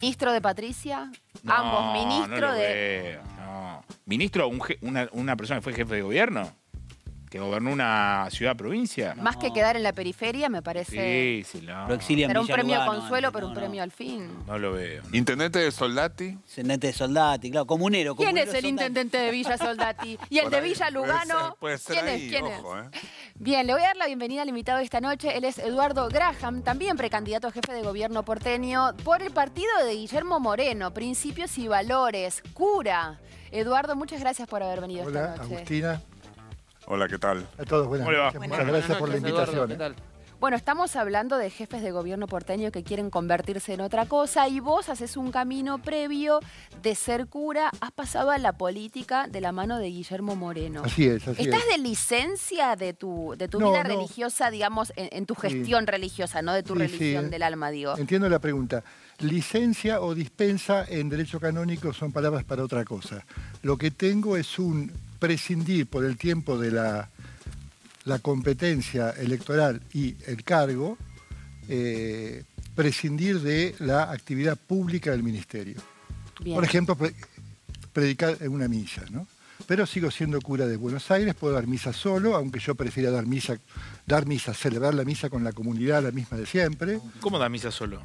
Ministro de Patricia, No, ambos ministro no lo de... veo, no. ¿Ministro un je- una, una persona que fue jefe de gobierno? ¿Que gobernó una ciudad-provincia? Más que quedar en la periferia, me parece... Sí, sí, no. Lo exilian Será un premio Lugano consuelo, antes, pero no, un no. premio al fin. No lo veo. no. Intendente de Soldati. Intendente de Soldati, claro, comunero. ¿Quién comunero es el Soldati. intendente de Villa Soldati? ¿Y el Por de ahí, Villa puede Lugano? ser, Puede ser ¿Quién ahí, es? ¿Quién ojo, es? ¿eh? Bien, le voy a dar la bienvenida al invitado de esta noche. Él es Eduardo Graham, también precandidato a jefe de gobierno porteño por el partido de Guillermo Moreno, Principios y Valores, cura. Eduardo, muchas gracias por haber venido Hola, esta noche. Agustina. Hola, ¿qué tal? A todos, buenas ¿Cómo le va? noches. Muchas gracias por la invitación. ¿eh? Bueno, estamos hablando de jefes de gobierno porteño que quieren convertirse en otra cosa y vos haces un camino previo de ser cura, has pasado a la política de la mano de Guillermo Moreno. Así es, así ¿Estás es. de licencia de tu, de tu No, vida no. religiosa, digamos, en, en tu Sí. gestión religiosa, no de tu Sí, religión del alma, digo? Entiendo la pregunta. Licencia o dispensa en derecho canónico son palabras para otra cosa. Lo que tengo es un prescindir por el tiempo de la, la competencia electoral y el cargo, eh, prescindir de la actividad pública del ministerio. Bien. Por ejemplo, pre- predicar en una misa, ¿no? Pero sigo siendo cura de Buenos Aires, puedo dar misa solo, aunque yo prefiera dar misa, dar misa, celebrar la misa con la comunidad, la misma de siempre. ¿Cómo da misa solo?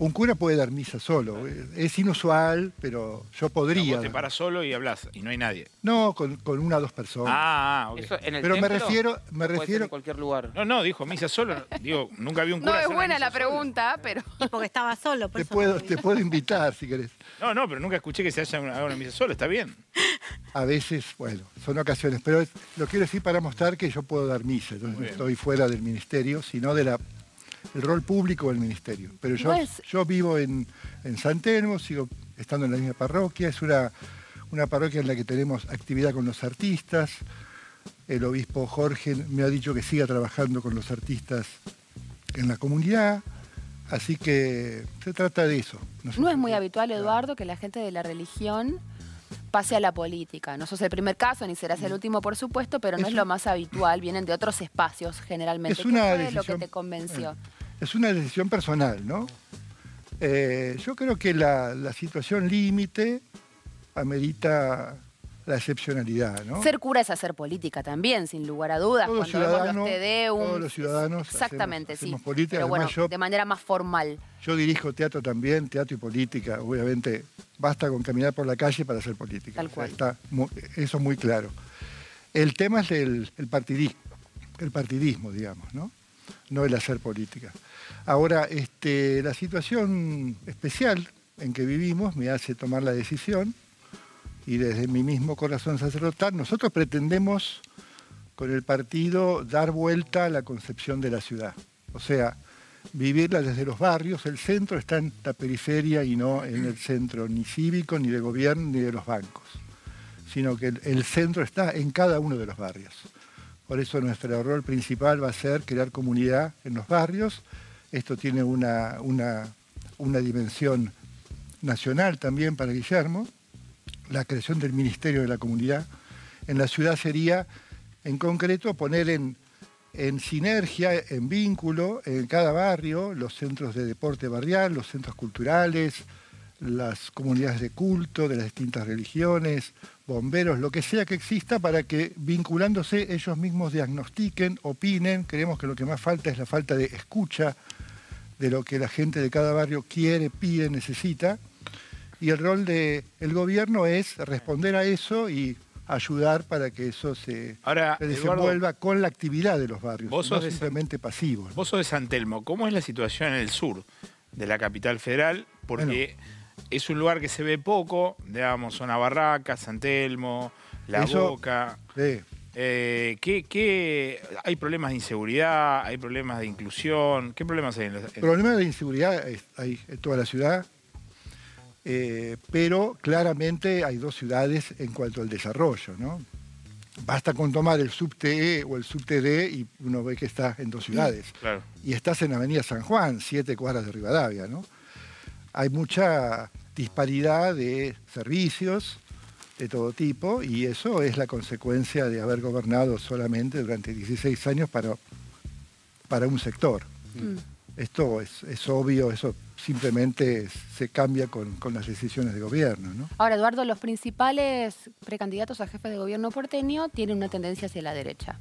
Un cura puede dar misa solo, es inusual, pero yo podría. Vos te paras solo y hablas y no hay nadie. No, con, con una o dos personas. Ah, ah, ok. Eso en el pero me templo refiero, me puede ser refiero, en cualquier lugar. No, no, dijo misa solo. Digo, nunca vi un cura No es hacer buena misa la solo. pregunta, pero... Porque estaba solo, por te eso puedo, no te puedo invitar si querés. No, no, pero nunca escuché que se haya una, haga una misa solo. Está bien. A veces, bueno, son ocasiones, pero es- lo quiero decir para mostrar que yo puedo dar misa, entonces no estoy fuera del ministerio, sino de la el rol público del ministerio. Pero yo, yo vivo en, en San Telmo, sigo estando en la misma parroquia, es una, una parroquia en la que tenemos actividad con los artistas. El obispo Jorge me ha dicho que siga trabajando con los artistas en la comunidad, así que se trata de eso. No es muy habitual, Eduardo, que la gente de la religión pase a la política. No sos el primer caso, ni serás el último, por supuesto, pero no Es lo más habitual. Vienen de otros espacios, generalmente. Es una ¿Qué fue lo que decisión- te convenció? Es una decisión personal, ¿no? Eh, yo creo que la, la situación límite amerita la excepcionalidad, ¿no? Ser cura es hacer política también, sin lugar a dudas. Todos Cuando vemos los ciudadanos- Tedeums, todos los ciudadanos Exactamente, hacemos- hacemos sí. política, Pero bueno, yo- de manera más formal. Yo dirijo teatro también, teatro y política. Obviamente, basta con caminar por la calle para hacer política. Tal O sea, cual. está mu- eso muy claro. El tema es el, el partidismo, el partidismo, digamos, ¿no? No el hacer política. Ahora, este, la situación especial en que vivimos me hace tomar la decisión y desde mi mismo corazón sacerdotal, nosotros pretendemos con el partido dar vuelta a la concepción de la ciudad. O sea, vivirla desde los barrios, el centro está en la periferia y no en el centro ni cívico, ni de gobierno, ni de los bancos, sino que el, centro está en cada uno de los barrios. Por eso nuestro rol principal va a ser crear comunidad en los barrios. Esto tiene una, una, una dimensión nacional también para Guillermo, la creación del Ministerio de la Comunidad. En la ciudad sería, en concreto, poner en, en sinergia, en vínculo, en cada barrio, los centros de deporte barrial, los centros culturales, las comunidades de culto de las distintas religiones, bomberos, lo que sea que exista para que vinculándose ellos mismos diagnostiquen, opinen. Creemos que lo que más falta es la falta de escucha de lo que la gente de cada barrio quiere, pide, necesita. Y el rol del gobierno es responder a eso y ayudar para que eso se, Ahora, se Eduardo, desenvuelva con la actividad de los barrios, vos no sos de- simplemente pasivos. Vos sos de San Telmo. ¿Cómo es la situación en el sur de la capital federal? Porque es un lugar que se ve poco, digamos, zona Barraca, San Telmo, La Eso- Boca. Sí. Eh, ¿qué, qué- hay problemas de inseguridad? ¿Hay problemas de inclusión? ¿Qué problemas hay en la- Problemas de inseguridad hay en toda la ciudad, eh, pero claramente hay dos ciudades en cuanto al desarrollo, ¿no? Basta con tomar el subte o el subte D y uno ve que está en dos ciudades. Claro. Y estás en Avenida San Juan, siete cuadras de Rivadavia, ¿no? Hay mucha disparidad de servicios de todo tipo y eso es la consecuencia de haber gobernado solamente durante 16 años para, para un sector. Esto es, es obvio, eso simplemente se cambia con, con las decisiones de gobierno. ¿no? Ahora, Eduardo, los principales precandidatos a jefe de gobierno porteño tienen una tendencia hacia la derecha.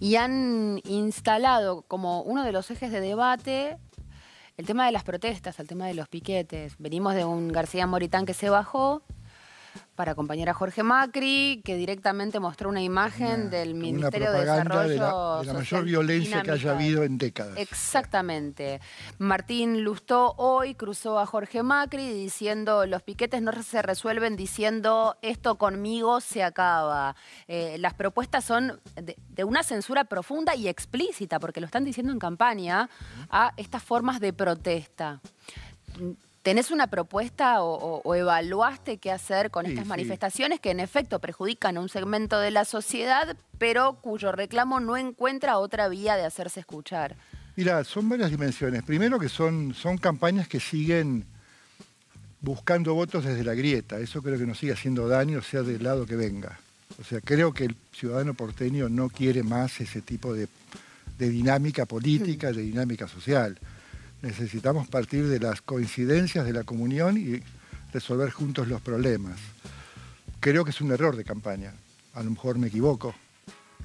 Y han instalado como uno de los ejes de debate el tema de las protestas, el tema de los piquetes. Venimos de un García Moritán que se bajó para acompañar a Jorge Macri, que directamente mostró una imagen Una- del una Ministerio de Desarrollo de la, de la mayor violencia que haya habido en décadas. Exactamente. Martín Lustó hoy cruzó a Jorge Macri diciendo los piquetes no se resuelven diciendo esto conmigo se acaba. Eh, las propuestas son de, de una censura profunda y explícita, porque lo están diciendo en campaña, a estas formas de protesta. ¿Tenés una propuesta o, o- o evaluaste qué hacer con Sí, estas sí. manifestaciones que en efecto perjudican a un segmento de la sociedad, pero cuyo reclamo no encuentra otra vía de hacerse escuchar? Mira, son varias dimensiones. Primero que son, son campañas que siguen buscando votos desde la grieta. Eso creo que nos sigue haciendo daño, sea del lado que venga. O sea, creo que el ciudadano porteño no quiere más ese tipo de, de dinámica política, de dinámica social. Necesitamos partir de las coincidencias de la comunión y resolver juntos los problemas. Creo que es un error de campaña. A lo mejor me equivoco.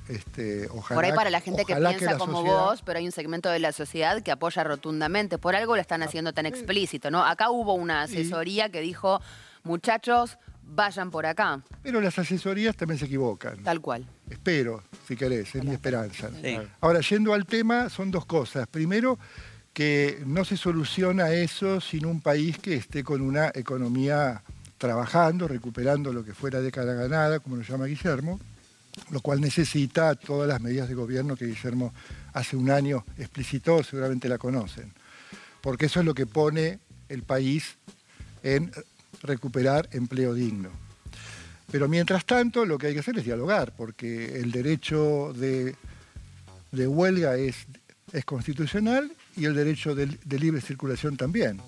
Este, ojalá, Por ahí para la gente que piensa como sociedad- vos, pero hay un segmento de la sociedad que apoya rotundamente. Por algo lo están haciendo tan explícito, ¿no? Acá hubo una asesoría que dijo, muchachos, vayan por acá, Pero las asesorías también se equivocan. tal cual. Espero, si querés, es mi esperanza. Sí. Ahora, yendo al tema, son dos cosas. Primero, que no se soluciona eso sin un país que esté con una economía trabajando, recuperando lo que fue la década ganada, como lo llama Guillermo, lo cual necesita todas las medidas de gobierno que Guillermo hace un año explicitó, seguramente la conocen. Porque eso es lo que pone el país en recuperar empleo digno. Pero mientras tanto, lo que hay que hacer es dialogar, porque el derecho de, de huelga es constitucional y el derecho de, de libre circulación también.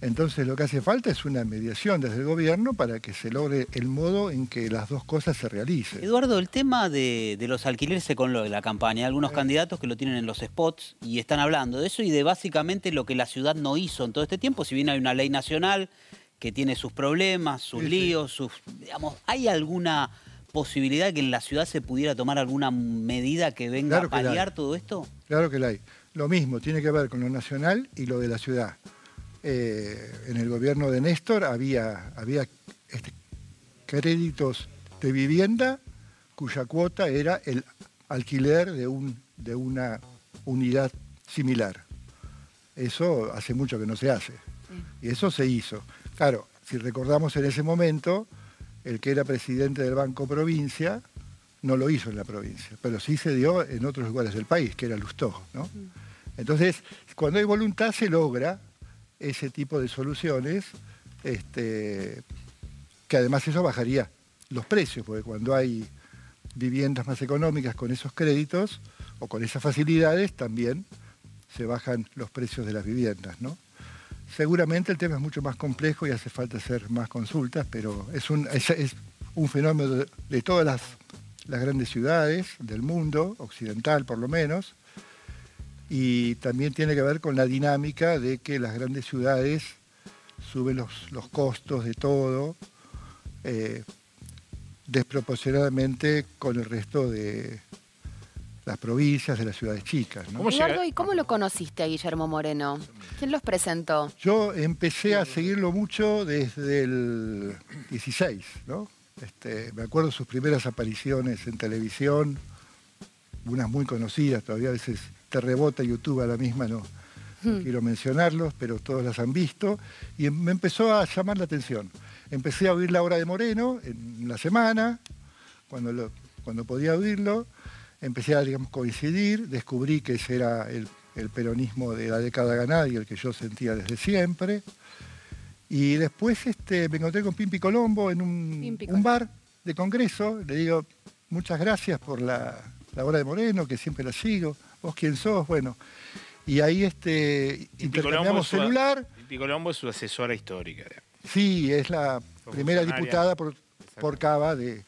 Entonces lo que hace falta es una mediación desde el gobierno para que se logre el modo en que las dos cosas se realicen. Eduardo, el tema de, de los alquileres se con lo de la campaña. Hay algunos candidatos que lo tienen en los spots y están hablando de eso y de básicamente lo que la ciudad no hizo en todo este tiempo. Si bien hay una ley nacional que tiene sus problemas, sus Sí, sí. líos, sus. Digamos, ¿hay alguna posibilidad que en la ciudad se pudiera tomar alguna medida que venga Claro a paliar todo esto? Claro que la hay. Lo mismo, tiene que ver con lo nacional y lo de la ciudad. Eh, en el gobierno de Néstor había, había este, créditos de vivienda cuya cuota era el alquiler de, un, de una unidad similar. Eso hace mucho que no se hace. Y eso se hizo. Claro, si recordamos en ese momento, el que era presidente del Banco Provincia no lo hizo en la provincia, pero sí se dio en otros lugares del país, que era Lustó. ¿no? Entonces, cuando hay voluntad se logra ese tipo de soluciones, este, que además eso bajaría los precios, porque cuando hay viviendas más económicas con esos créditos o con esas facilidades, también se bajan los precios de las viviendas. ¿no? Seguramente el tema es mucho más complejo y hace falta hacer más consultas, pero es un, es, es un fenómeno de, de todas las, las grandes ciudades del mundo, occidental por lo menos, y también tiene que ver con la dinámica de que las grandes ciudades suben los, los costos de todo eh, desproporcionadamente con el resto de las provincias, de las ciudades chicas. ¿no? ¿Cómo llega- Eduardo, ¿y cómo lo conociste a Guillermo Moreno? ¿Quién los presentó? Yo empecé a seguirlo mucho desde el 16, ¿no? Este, me acuerdo sus primeras apariciones en televisión, unas muy conocidas, todavía a veces te rebota YouTube a la misma, no, no quiero mencionarlos, pero todos las han visto, y me empezó a llamar la atención. Empecé a oír la obra de Moreno en la semana, cuando, lo- cuando podía oírlo, empecé a digamos, coincidir, descubrí que ese era el, el peronismo de la década ganada y el que yo sentía desde siempre. Y después este, me encontré con Pimpi Colombo en un, Pimpi un Colombo. bar de congreso. Le digo, muchas gracias por la, la obra de Moreno, que siempre la sigo. ¿Vos quién sos? Bueno, y ahí este, intercambiamos su- celular. Pimpi Colombo es su asesora histórica. Sí, es la primera diputada por, por Cava, de,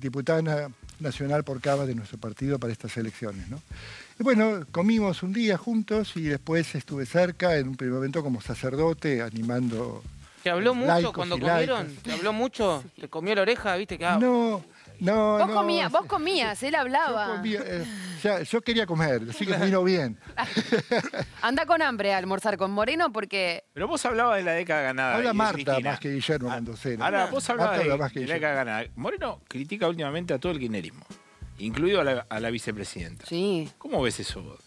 diputada nacional por Cava de nuestro partido para estas elecciones. ¿no? Y bueno, comimos un día juntos y después estuve cerca, en un primer momento como sacerdote, animando. ¿Te habló mucho cuando comieron? ¿Te habló mucho? ¿Te comió la oreja? ¿Viste que ah, No, no, Vos no. comías, vos comías, él Yo, hablaba. comía, eh, ya, yo quería comer, así que me vino bien. Anda con hambre a almorzar con Moreno porque Pero vos hablabas de la década ganada. Habla Marta más que Guillermo Mendoceno. Ahora, vos hablabas Marta de, habla más que de la década ganada. Moreno critica últimamente a todo el kirchnerismo, incluido a la, a la vicepresidenta. sí. ¿Cómo ves eso vos?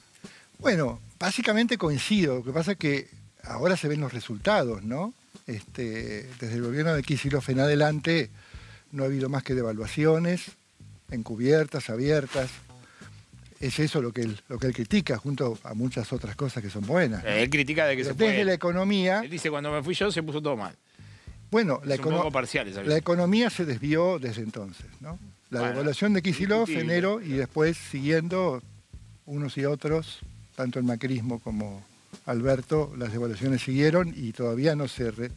Bueno, básicamente coincido. Lo que pasa es que ahora se ven los resultados, ¿no? Este, desde el gobierno de Kicillof en adelante no ha habido más que devaluaciones, encubiertas, abiertas. Es eso lo que él, lo que él critica, junto a muchas otras cosas que son buenas. ¿no? Eh, Él critica de que Pero se desde la economía, Él dice, cuando me fui yo se puso todo mal. bueno, la, econo- parcial la economía se desvió desde entonces, ¿no? La Bueno, devaluación de indiscutible. enero, y después siguiendo unos y otros, tanto el macrismo como Alberto, las devaluaciones siguieron y todavía no se, re-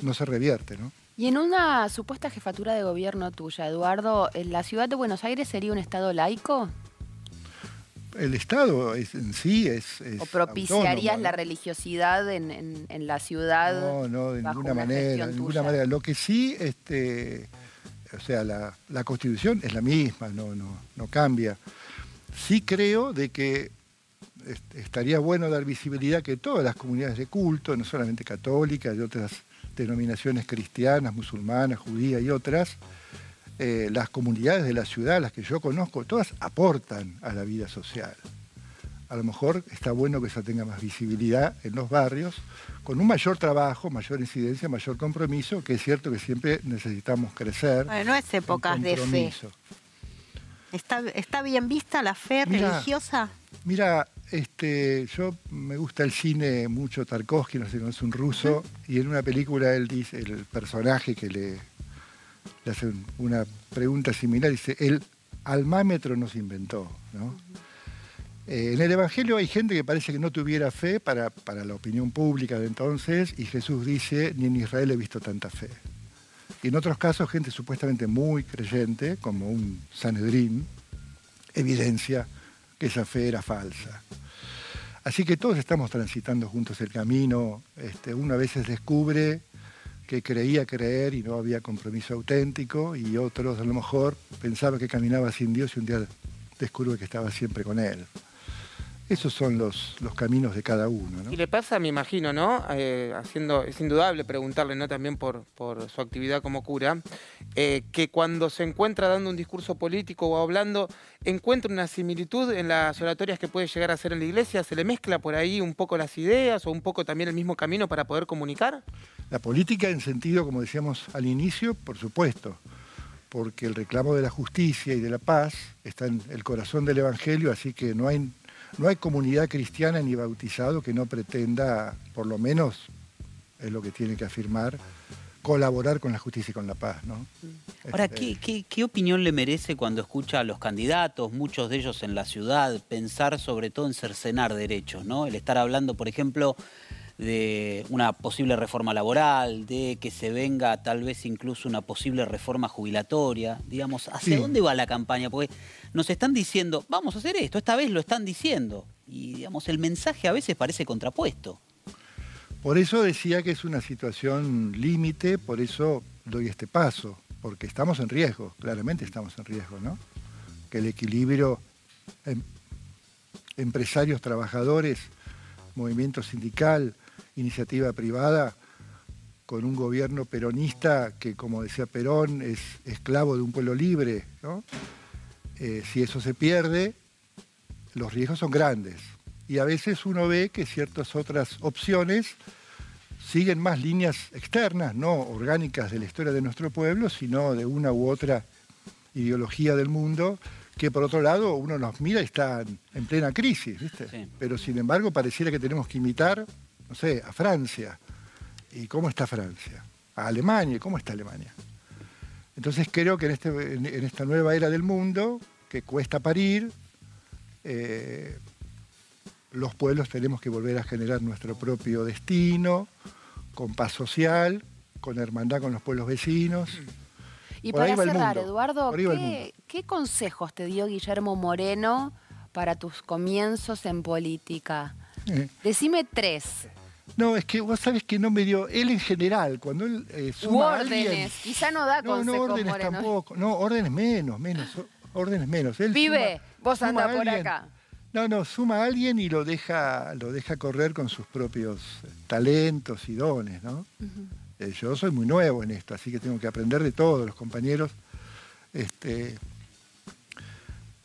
no se revierte, ¿no? Y en una supuesta jefatura de gobierno tuya, Eduardo, ¿en ¿la ciudad de Buenos Aires sería un estado laico? El Estado es- en sí es, es ¿O propiciarías autónomo, la religiosidad en, en- en la ciudad? No, no, de ninguna una manera, de ninguna tuya? manera. Lo que sí, este, o sea, la, la Constitución es la misma, no, no, no cambia. Sí creo de que estaría bueno dar visibilidad que todas las comunidades de culto, no solamente católicas, y otras denominaciones cristianas, musulmanas, judías y otras, eh, las comunidades de la ciudad, las que yo conozco, todas aportan a la vida social. A lo mejor está bueno que esa tenga más visibilidad en los barrios, con un mayor trabajo, mayor incidencia, mayor compromiso, que es cierto que siempre necesitamos crecer. Bueno, no es épocas de fe. ¿Está, ¿Está bien vista la fe Mira. religiosa? Mira, este, yo me gusta el cine mucho, Tarkovsky, no sé si es un ruso, y en una película él dice, el personaje que le, le hace un- una pregunta similar, dice, el almámetro nos inventó, ¿no? Eh, en el Evangelio hay gente que parece que no tuviera fe para, para la opinión pública de entonces, y Jesús dice, ni en Israel he visto tanta fe. Y en otros casos, gente supuestamente muy creyente, como un Sanedrín, evidencia que esa fe era falsa. Así que todos estamos transitando juntos el camino. Este, uno a veces descubre que creía creer y no había compromiso auténtico, y otros a lo mejor pensaba que caminaba sin Dios y un día descubre que estaba siempre con Él. Esos son los, los caminos de cada uno. ¿no? Y le pasa, me imagino, ¿no? Eh, haciendo, es indudable preguntarle, ¿no? También por, por su actividad como cura, eh, que cuando se encuentra dando un discurso político o hablando, encuentra una similitud en las oratorias que puede llegar a hacer en la iglesia, se le mezcla por ahí un poco las ideas o un poco también el mismo camino para poder comunicar. La política en sentido, como decíamos al inicio, por supuesto, porque el reclamo de la justicia y de la paz está en el corazón del Evangelio, así que no hay, no hay comunidad cristiana ni bautizado que no pretenda, por lo menos es lo que tiene que afirmar, colaborar con la justicia y con la paz. ¿no? Ahora, Este, ¿qué, qué, qué opinión le merece cuando escucha a los candidatos, muchos de ellos en la ciudad, pensar sobre todo en cercenar derechos, ¿no? El estar hablando, por ejemplo, de una posible reforma laboral, de que se venga tal vez incluso una posible reforma jubilatoria, digamos, ¿hacia Sí. dónde va la campaña? Porque nos están diciendo, vamos a hacer esto, esta vez lo están diciendo, y digamos, el mensaje a veces parece contrapuesto. Por eso decía que es una situación límite, por eso doy este paso, porque estamos en riesgo, claramente estamos en riesgo, ¿no? Que el equilibrio em- empresarios, trabajadores, movimiento sindical, iniciativa privada, con un gobierno peronista que, como decía Perón, es esclavo de un pueblo libre, ¿no? Eh, si eso se pierde, los riesgos son grandes. Y a veces uno ve que ciertas otras opciones siguen más líneas externas, no orgánicas de la historia de nuestro pueblo, sino de una u otra ideología del mundo, que por otro lado uno nos mira y está en plena crisis, ¿viste? Sí. Pero sin embargo pareciera que tenemos que imitar, no sé, a Francia. ¿Y cómo está Francia? A Alemania, ¿y cómo está Alemania? Entonces creo que en, este, en, en esta nueva era del mundo, que cuesta parir, eh, los pueblos tenemos que volver a generar nuestro propio destino, con paz social, con hermandad con los pueblos vecinos. Y Por para cerrar, Eduardo, ¿qué, consejos te dio Guillermo Moreno para tus comienzos en política? Eh, Decime tres. No, es que vos sabés que no me dio. Él en general, cuando él eh, a alguien- órdenes. Quizá no da No, no, órdenes Moreno. tampoco. No, órdenes menos, menos. Órdenes menos. Él Vive, suma- vos anda por alguien- acá. No, no, suma a alguien y lo deja, lo deja correr con sus propios eh, talentos y dones, ¿no? Eh, yo soy muy nuevo en esto, así que tengo que aprender de todos los compañeros. Este,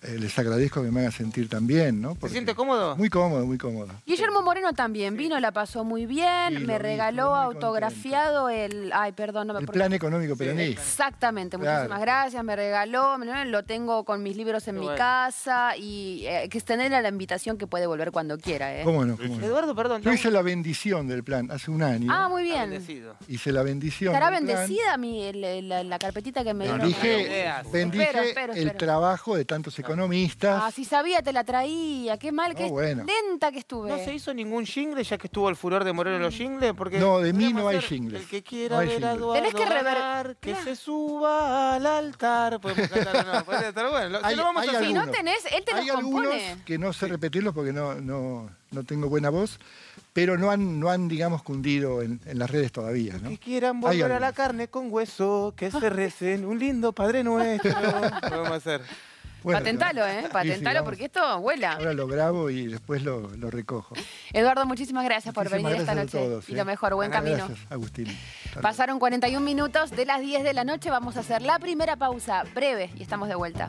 eh, les agradezco que me hagan sentir tan bien, ¿no? ¿Se siente cómodo? Muy cómodo, muy cómodo. Guillermo Moreno también vino, la pasó muy bien, Sí, me vi, regaló autografiado el... Ay, perdón, no me El plan económico peronista. Exactamente, Claro. muchísimas gracias, me regaló, lo tengo con mis libros en Qué mi bueno. casa y eh, que extenderle la invitación que puede volver cuando quiera. ¿eh? ¿Cómo no? cómo no? Eduardo, perdón. Yo ¿no? hice la bendición del plan hace un año. Ah, muy bien. bendecido. Hice la bendición. ¿Estará del plan. bendecida mi, la, la carpetita que me dieron? Bendije, ideas. bendije Espero, espero, el espero. trabajo de tantos economistas. Ah, si sabía te la traía, qué mal, Oh, qué bueno. lenta que estuve. ¿No se hizo ningún jingle ya que estuvo el furor de Moreno en los jingles? Porque No, de mí no hay hacer jingles. El que quiera No ver a. Eduardo Tenés que rever- que se suba al altar. Podemos cantar, no, puede estar bueno. Hay- lo vamos hay a hacer. si no algunos. tenés, él te Hay los algunos compone. que no sé repetirlos porque no, no, no tengo buena voz, pero no han, no han digamos, cundido en, en las redes todavía. ¿no? Que quieran Hay volver a la algunos. carne con hueso, que se recen un lindo Padre Nuestro. Podemos hacer. Bueno, Patentalo, ¿eh? sí, Patentalo porque esto vuela. Ahora lo grabo y después lo, lo recojo. Eduardo, muchísimas gracias por venir esta gracias noche. todos, y ¿eh? lo mejor, buen camino. Gracias, Agustín. Hasta. Pasaron 41 minutos de las 10 de la noche. Vamos a hacer la primera pausa breve y estamos de vuelta.